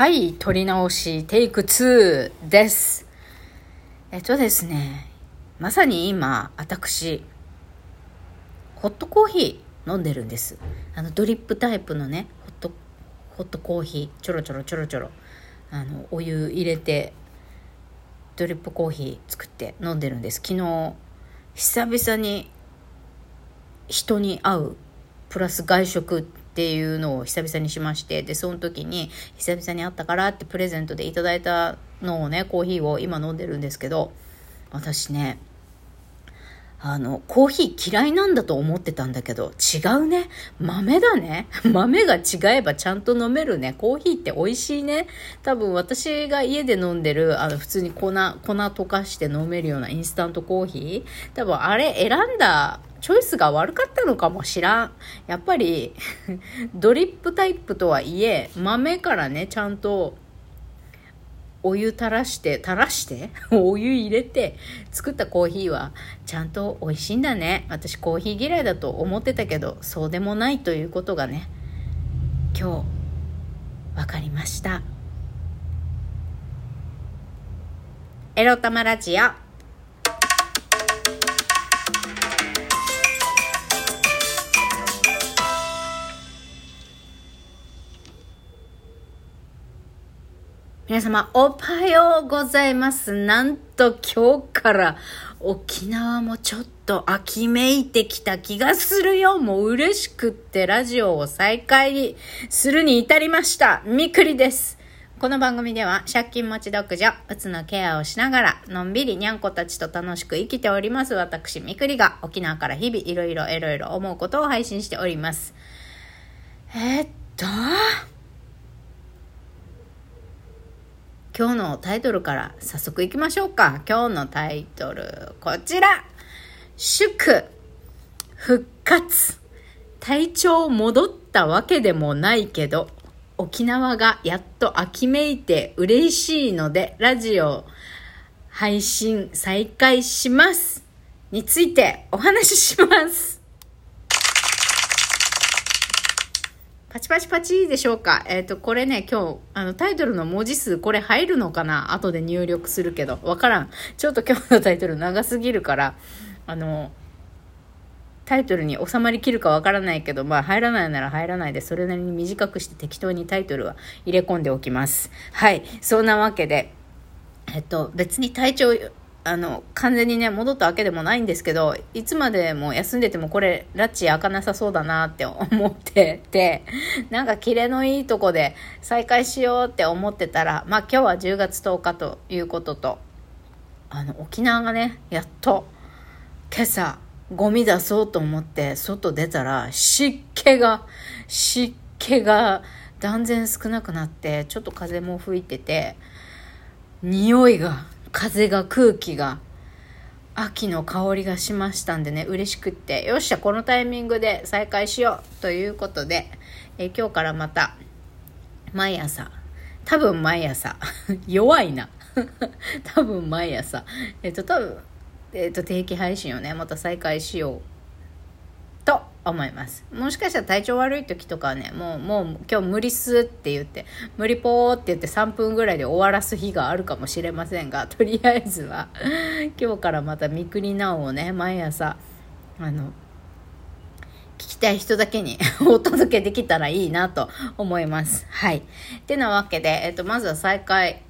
はい、撮り直し、テイク2です。えっとですね、まさに今、私、ホットコーヒー飲んでるんです。あの、ドリップタイプのね、ホット、ホットコーヒー、ちょろちょろちょろちょろ、あの、お湯入れて、ドリップコーヒー作って飲んでるんです。昨日、久々に人に会う、プラス外食っていうのを久々にしましてでその時に久々に会ったからってプレゼントでいただいたのをねコーヒーを今飲んでるんですけど私ねあの、コーヒー嫌いなんだと思ってたんだけど、違うね。豆だね。豆が違えばちゃんと飲めるね。コーヒーって美味しいね。多分私が家で飲んでる、あの、普通に粉、粉溶かして飲めるようなインスタントコーヒー。多分あれ選んだチョイスが悪かったのかもしらん。やっぱり ドリップタイプとはいえ、豆からね、ちゃんと、お湯垂らして、垂らして お湯入れて作ったコーヒーはちゃんと美味しいんだね。私コーヒー嫌いだと思ってたけど、そうでもないということがね、今日、分かりました。エロタマラジオ。皆様、おはようございます。なんと今日から沖縄もちょっと秋めいてきた気がするよ。もう嬉しくってラジオを再開するに至りました。みくりです。この番組では借金持ち独女、うつのケアをしながら、のんびりにゃんこたちと楽しく生きております私、みくりが沖縄から日々いろいろいろいろ思うことを配信しております。え、っと、今日のタイトルから早速いきましょうか。今日のタイトル、こちら。祝、復活。体調戻ったわけでもないけど、沖縄がやっと秋めいて嬉しいので、ラジオ配信再開します。についてお話しします。パチパチパチでしょうか？えっ、ー、と、これね、今日、あの、タイトルの文字数、これ入るのかな？後で入力するけど、わからん。ちょっと今日のタイトル長すぎるから、あの、タイトルに収まりきるかわからないけど、まあ入らないなら入らないで、それなりに短くして適当にタイトルは入れ込んでおきます。はい。そんなわけで、えっと、別に体調あの、完全にね、戻ったわけでもないんですけど、いつまでも休んでてもこれ、ラッチ開かなさそうだなって思ってて、なんかキレのいいとこで再開しようって思ってたら、まあ今日は10月10日ということと、あの、沖縄がね、やっと、今朝、ゴミ出そうと思って外出たら、湿気が、湿気が断然少なくなって、ちょっと風も吹いてて、匂いが風が空気が秋の香りがしましたんでね嬉しくって。よっしゃこのタイミングで再開しようということで、え今日からまた毎朝。多分毎朝。弱いな。多分毎朝。えっと多分えっと定期配信をねまた再開しよう思います。もしかしたら体調悪い時とかはね、もう、もう今日無理っすって言って、無理ぽーって言って3分ぐらいで終わらす日があるかもしれませんが、とりあえずは、今日からまた三国なおをね、毎朝、あの、聞きたい人だけに お届けできたらいいなと思います。はい。てなわけで、えっと、まずは再開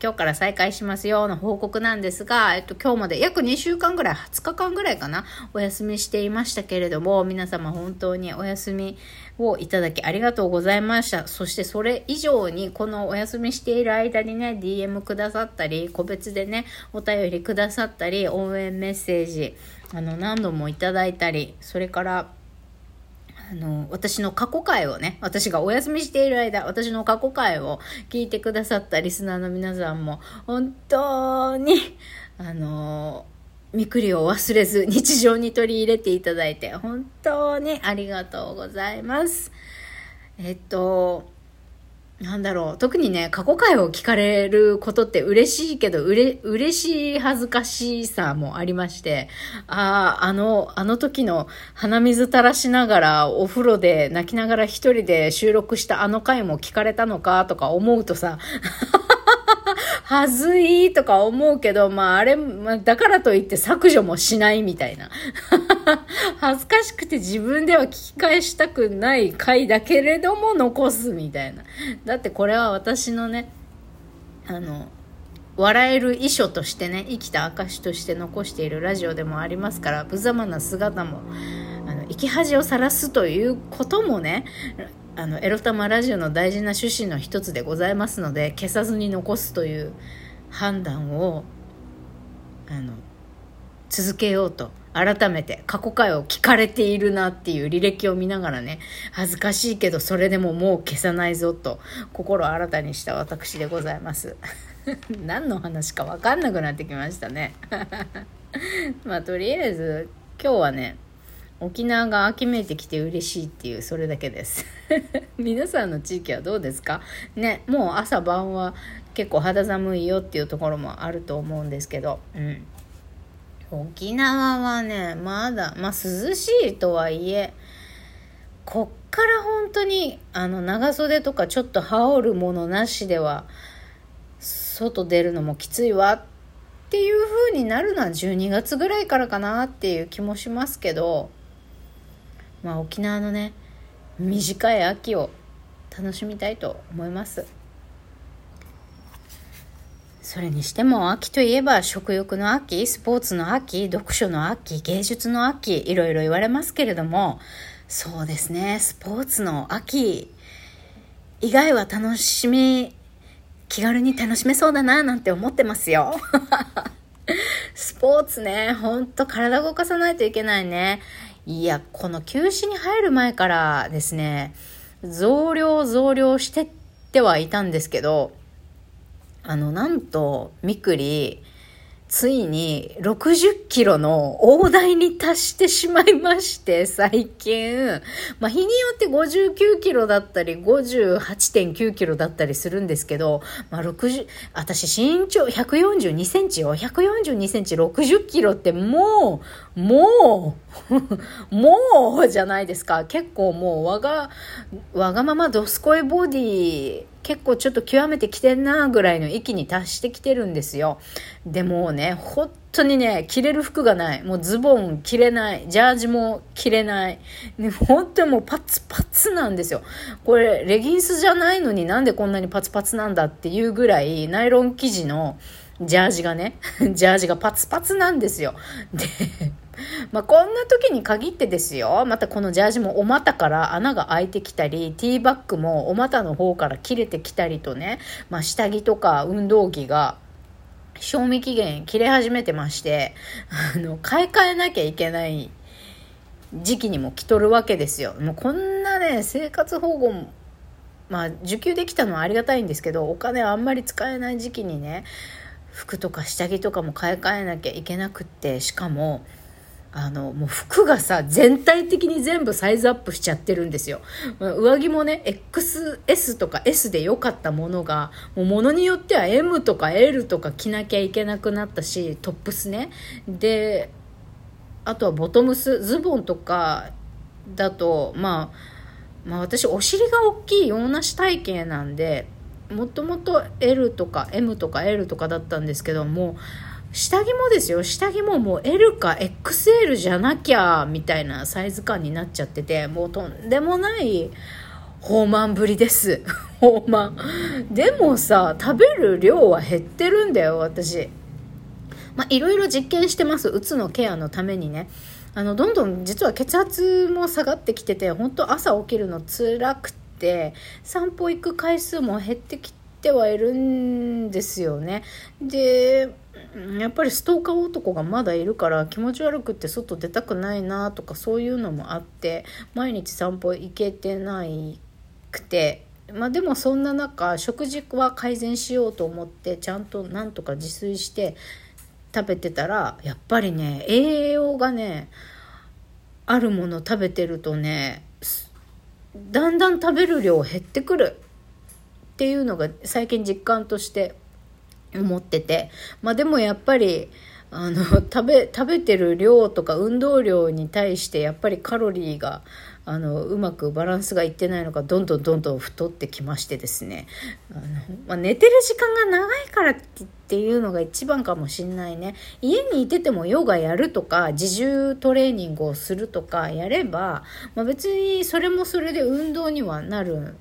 今日から再開しますよの報告なんですが、えっと、今日まで約2週間ぐらい、20日間ぐらいかな、お休みしていましたけれども、皆様本当にお休みをいただきありがとうございました。そしてそれ以上に、このお休みしている間にね、DM くださったり、個別でね、お便りくださったり、応援メッセージ、あの、何度もいただいたり、それから、あの、私の過去回をね、私がお休みしている間、私の過去回を聞いてくださったリスナーの皆さんも、本当に、あの、みくりを忘れず日常に取り入れていただいて、本当にありがとうございます。えっと、なんだろう、特にね、過去回を聞かれることって嬉しいけど、うれ、嬉しい恥ずかしさもありまして、ああ、あの、あの時の鼻水垂らしながらお風呂で泣きながら一人で収録したあの回も聞かれたのかとか思うとさ、はずいとか思うけど、まああれ、だからといって削除もしないみたいな。恥ずかしくて自分では聞き返したくない回だけれども残すみたいな。だってこれは私のね、あの、笑える遺書としてね、生きた証として残しているラジオでもありますから、無様な姿も、あの、生き恥をさらすということもね、あのエロ玉ラジオの大事な趣旨の一つでございますので消さずに残すという判断をあの続けようと改めて過去回を聞かれているなっていう履歴を見ながらね恥ずかしいけどそれでももう消さないぞと心新たにした私でございます。何の話か分かんなくなってきましたね。まあとりあえず今日はね沖縄が秋めいてきて嬉しいっていうそれだけです。皆さんの地域はどうですか？ねもう朝晩は結構肌寒いよっていうところもあると思うんですけど。うん。沖縄はねまだまあ涼しいとはいえこっから本当にあの長袖とかちょっと羽織るものなしでは外出るのもきついわっていう風になるのは12月ぐらいからかなっていう気もしますけど。まあ、沖縄のね短い秋を楽しみたいと思います。それにしても秋といえば食欲の秋スポーツの秋読書の秋芸術の秋いろいろ言われますけれどもそうですねスポーツの秋以外は楽しみ気軽に楽しめそうだななんて思ってますよ。スポーツねほんと体動かさないといけないね。いや、この休止に入る前からですね、増量増量してってはいたんですけど、あの、なんと、みくり、ついに60キロの大台に達してしまいまして、最近。まあ、日によって59キロだったり、58.9キロだったりするんですけど、まあ、60、私身長142センチよ。142センチ60キロってもう、もう、もうじゃないですか。結構もうわが、わがままドスコイボディ結構ちょっと極めてきてんなぐらいの域に達してきてるんですよ。でもね、本当にね、着れる服がない。もうズボン着れない。ジャージも着れない。ね、本当にもうパツパツなんですよ。これ、レギンスじゃないのになんでこんなにパツパツなんだっていうぐらい、ナイロン生地のジャージがね、ジャージがパツパツなんですよ。で、まあ、こんな時に限ってですよ。またこのジャージもお股から穴が開いてきたり、ティーバッグもお股の方から切れてきたりとね、まあ、下着とか運動着が賞味期限切れ始めてまして、あの、買い替えなきゃいけない時期にも来とるわけですよ。もうこんなね、生活保護も、まあ、受給できたのはありがたいんですけど、お金あんまり使えない時期にね、服とか下着とかも買い替えなきゃいけなくって、しかも、あの、もう服がさ、全体的に全部サイズアップしちゃってるんですよ。上着もね、XS とか S で良かったものが、もう物によっては M とか L とか着なきゃいけなくなったし、トップスね。で、あとはボトムス、ズボンとかだと、まあ、まあ私お尻が大きい洋梨体型なんで、もともと L とか M とか L とかだったんですけども、下着もですよ。下着ももう L か XL じゃなきゃみたいなサイズ感になっちゃっててもうとんでもない放満ぶりです。放満でもさ食べる量は減ってるんだよ私。まあいろいろ実験してます。うつのケアのためにね。あのどんどん実は血圧も下がってきてて本当朝起きるの辛くて散歩行く回数も減ってきてはいるんですよね。でやっぱりストーカー男がまだいるから気持ち悪くって外出たくないなとかそういうのもあって毎日散歩行けてないくてまあでもそんな中食事は改善しようと思ってちゃんとなんとか自炊して食べてたらやっぱりね栄養がねあるもの食べてるとねだんだん食べる量減ってくるっていうのが最近実感として思ってて。まあでもやっぱり、あの、食べ、食べてる量とか運動量に対してやっぱりカロリーが、あの、うまくバランスがいってないのか、どんどんどんどん太ってきましてですね。あの、まあ、寝てる時間が長いからっていうのが一番かもしんないね。家にいててもヨガやるとか、自重トレーニングをするとかやれば、まあ、別にそれもそれで運動にはなる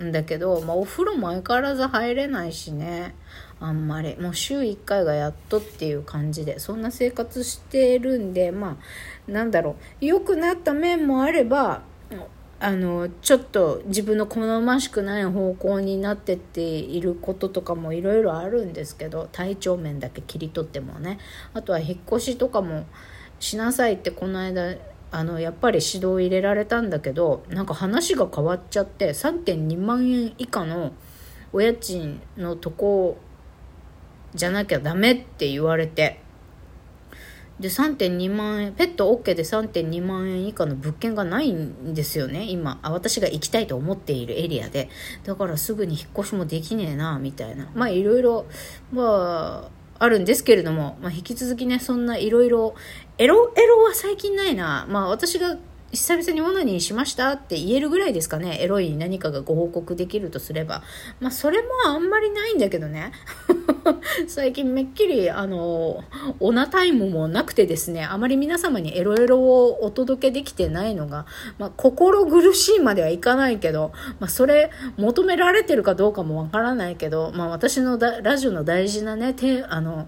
んだけど、まあ、お風呂も相変わらず入れないしね。あんまり。もう週1回がやっとっていう感じで。そんな生活してるんでまあなんだろう。良くなった面もあればあのちょっと自分の好ましくない方向になってっていることとかもいろいろあるんですけど体調面だけ切り取ってもね。あとは引っ越しとかもしなさいってこの間あのやっぱり指導入れられたんだけどなんか話が変わっちゃって3.2万円以下のお家賃のとこじゃなきゃダメって言われてで3.2万円ペット OK で3.2万円以下の物件がないんですよね今あ私が行きたいと思っているエリアでだからすぐに引っ越しもできねえなみたいなまあいろいろまああるんですけれども、まあ、引き続きねそんないろいろエロエロは最近ないなまあ私が久々にオナニーしましたって言えるぐらいですかね。エロい何かがご報告できるとすれば。まあ、それもあんまりないんだけどね。最近めっきり、あの、オナタイムもなくてですね、あまり皆様にエロエロをお届けできてないのが、まあ、心苦しいまではいかないけど、まあ、それ求められてるかどうかもわからないけど、まあ、私のラジオの大事なね、てあの、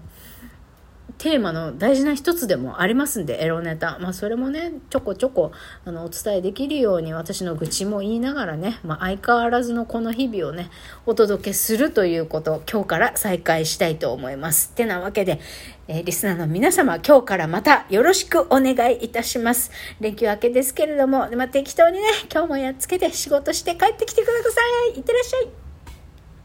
テーマの大事な一つでもありますんで、エロネタ。まあ、それもね、ちょこちょこ、あの、お伝えできるように、私の愚痴も言いながらね、まあ、相変わらずのこの日々をね、お届けするということを、今日から再開したいと思います。ってなわけで、えー、リスナーの皆様、今日からまたよろしくお願いいたします。連休明けですけれども、まあ、適当にね、今日もやっつけて仕事して帰ってきてください。いってらっしゃい。